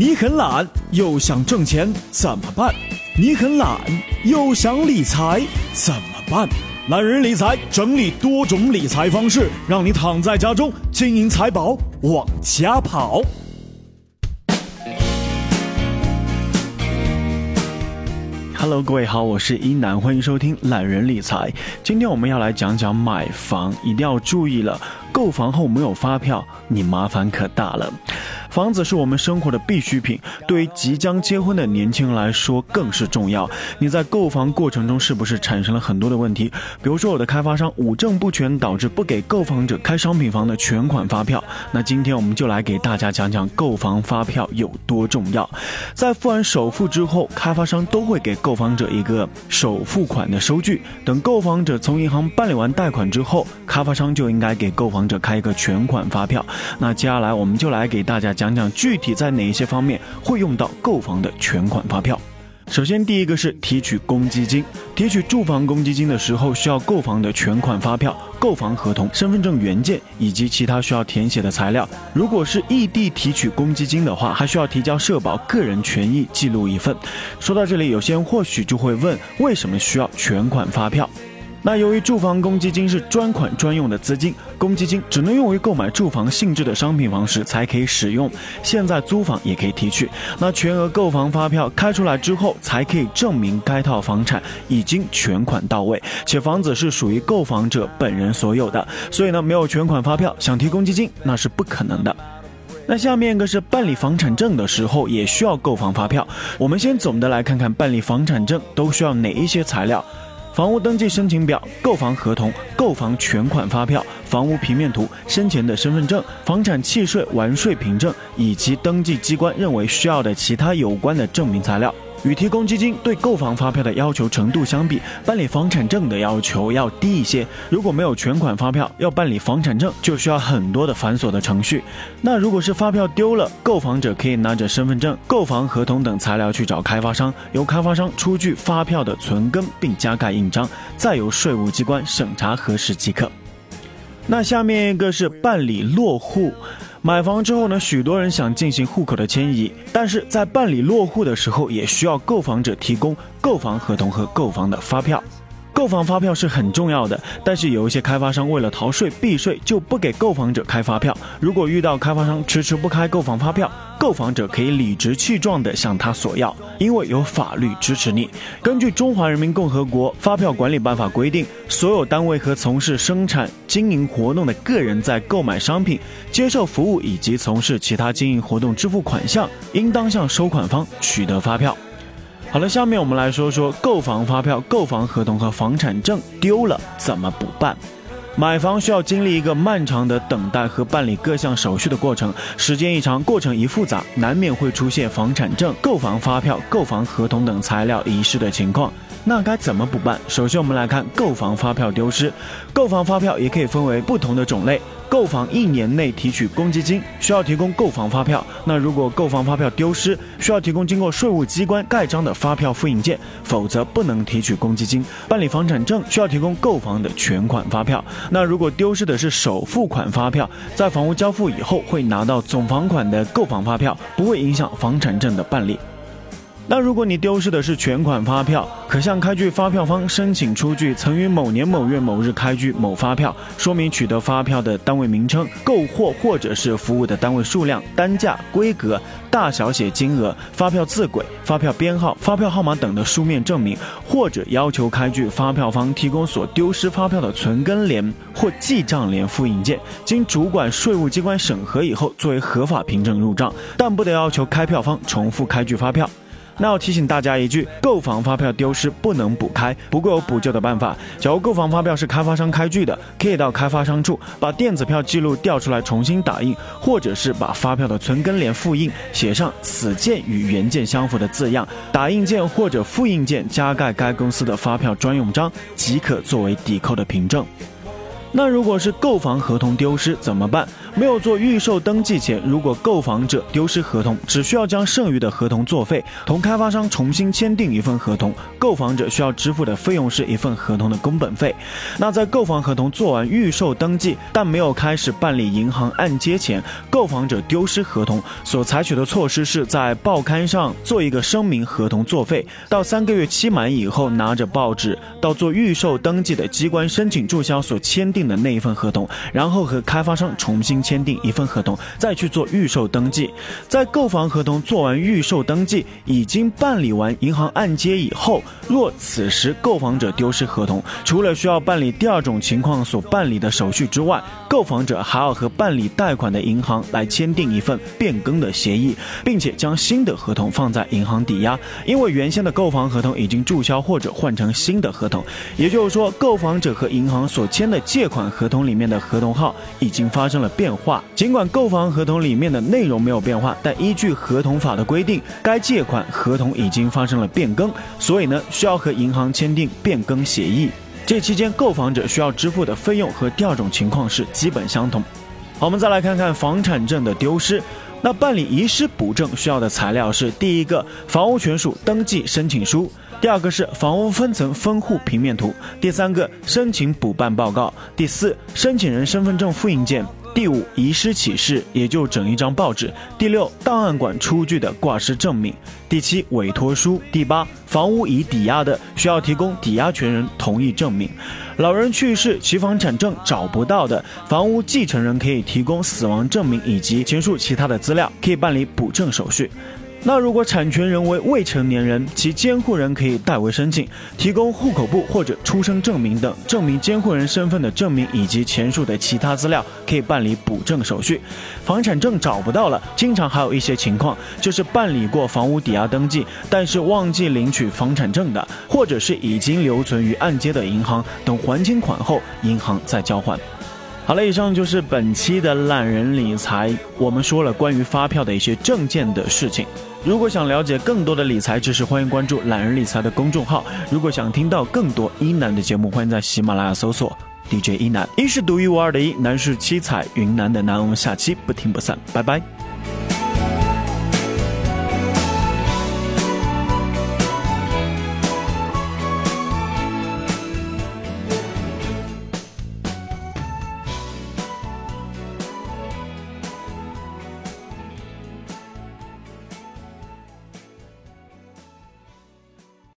你很懒又想挣钱怎么办？你很懒又想理财怎么办？懒人理财整理多种理财方式，让你躺在家中，金银财宝往家跑。Hello，各位好，我是一楠，欢迎收听懒人理财。今天我们要来讲讲买房，一定要注意了，购房后没有发票，你麻烦可大了。房子是我们生活的必需品，对于即将结婚的年轻人来说更是重要。你在购房过程中是不是产生了很多的问题？比如说，有的开发商五证不全，导致不给购房者开商品房的全款发票。那今天我们就来给大家讲讲购房发票有多重要。在付完首付之后，开发商都会给购房者一个首付款的收据。等购房者从银行办理完贷款之后，开发商就应该给购房者开一个全款发票。那接下来我们就来给大家。讲讲具体在哪一些方面会用到购房的全款发票。首先，第一个是提取公积金。提取住房公积金的时候，需要购房的全款发票、购房合同、身份证原件以及其他需要填写的材料。如果是异地提取公积金的话，还需要提交社保个人权益记录一份。说到这里，有些人或许就会问，为什么需要全款发票？那由于住房公积金是专款专用的资金，公积金只能用于购买住房性质的商品房时才可以使用。现在租房也可以提取。那全额购房发票开出来之后，才可以证明该套房产已经全款到位，且房子是属于购房者本人所有的。所以呢，没有全款发票想提公积金那是不可能的。那下面一个是办理房产证的时候也需要购房发票。我们先总的来看看办理房产证都需要哪一些材料。房屋登记申请表、购房合同、购房全款发票、房屋平面图、生前的身份证、房产契税完税凭证以及登记机关认为需要的其他有关的证明材料。与提公积金对购房发票的要求程度相比，办理房产证的要求要低一些。如果没有全款发票，要办理房产证就需要很多的繁琐的程序。那如果是发票丢了，购房者可以拿着身份证、购房合同等材料去找开发商，由开发商出具发票的存根并加盖印章，再由税务机关审查核实即可。那下面一个是办理落户。买房之后呢，许多人想进行户口的迁移，但是在办理落户的时候，也需要购房者提供购房合同和购房的发票。购房发票是很重要的，但是有一些开发商为了逃税避税，就不给购房者开发票。如果遇到开发商迟迟不开购房发票，购房者可以理直气壮地向他索要，因为有法律支持你。根据《中华人民共和国发票管理办法》规定，所有单位和从事生产经营活动的个人在购买商品、接受服务以及从事其他经营活动支付款项，应当向收款方取得发票。好了，下面我们来说说购房发票、购房合同和房产证丢了怎么补办。买房需要经历一个漫长的等待和办理各项手续的过程，时间一长，过程一复杂，难免会出现房产证、购房发票、购房合同等材料遗失的情况。那该怎么补办？首先，我们来看购房发票丢失。购房发票也可以分为不同的种类。购房一年内提取公积金需要提供购房发票，那如果购房发票丢失，需要提供经过税务机关盖章的发票复印件，否则不能提取公积金。办理房产证需要提供购房的全款发票，那如果丢失的是首付款发票，在房屋交付以后会拿到总房款的购房发票，不会影响房产证的办理。那如果你丢失的是全款发票，可向开具发票方申请出具曾于某年某月某日开具某发票，说明取得发票的单位名称、购货或者是服务的单位数量、单价、规格、大小写金额、发票字轨、发票编号、发票号码等的书面证明，或者要求开具发票方提供所丢失发票的存根联或记账联复印件，经主管税务机关审核以后作为合法凭证入账，但不得要求开票方重复开具发票。那要提醒大家一句，购房发票丢失不能补开，不过有补救的办法。假如购房发票是开发商开具的，可以到开发商处把电子票记录调出来重新打印，或者是把发票的存根联复印，写上此件与原件相符的字样，打印件或者复印件加盖该公司的发票专用章，即可作为抵扣的凭证。那如果是购房合同丢失怎么办？没有做预售登记前，如果购房者丢失合同，只需要将剩余的合同作废，同开发商重新签订一份合同。购房者需要支付的费用是一份合同的工本费。那在购房合同做完预售登记，但没有开始办理银行按揭前，购房者丢失合同所采取的措施是在报刊上做一个声明，合同作废。到三个月期满以后，拿着报纸到做预售登记的机关申请注销所签订的那一份合同，然后和开发商重新签订一份合同，再去做预售登记。在购房合同做完预售登记，已经办理完银行按揭以后，若此时购房者丢失合同，除了需要办理第二种情况所办理的手续之外，购房者还要和办理贷款的银行来签订一份变更的协议，并且将新的合同放在银行抵押，因为原先的购房合同已经注销或者换成新的合同，也就是说，购房者和银行所签的借款合同里面的合同号已经发生了变化。尽管购房合同里面的内容没有变化，但依据合同法的规定，该借款合同已经发生了变更，所以呢，需要和银行签订变更协议。这期间，购房者需要支付的费用和第二种情况是基本相同。好，我们再来看看房产证的丢失。那办理遗失补证需要的材料是：第一个，房屋权属登记申请书；第二个是房屋分层分户平面图；第三个，申请补办报告；第四，申请人身份证复印件。第五，遗失启事，也就整一张报纸。第六，档案馆出具的挂失证明。第七，委托书。第八，房屋已抵押的，需要提供抵押权人同意证明。老人去世，其房产证找不到的，房屋继承人可以提供死亡证明以及前述其他的资料，可以办理补证手续。那如果产权人为未成年人，其监护人可以代为申请，提供户口簿或者出生证明等证明监护人身份的证明，以及前述的其他资料，可以办理补证手续。房产证找不到了，经常还有一些情况，就是办理过房屋抵押登记，但是忘记领取房产证的，或者是已经留存于按揭的银行，等还清款后，银行再交还。好了，以上就是本期的懒人理财，我们说了关于发票的一些证件的事情。如果想了解更多的理财知识，欢迎关注懒人理财的公众号。如果想听到更多一南的节目，欢迎在喜马拉雅搜索 DJ 一南。一是独一无二的一，南是七彩云南的南。我们下期不听不散，拜拜。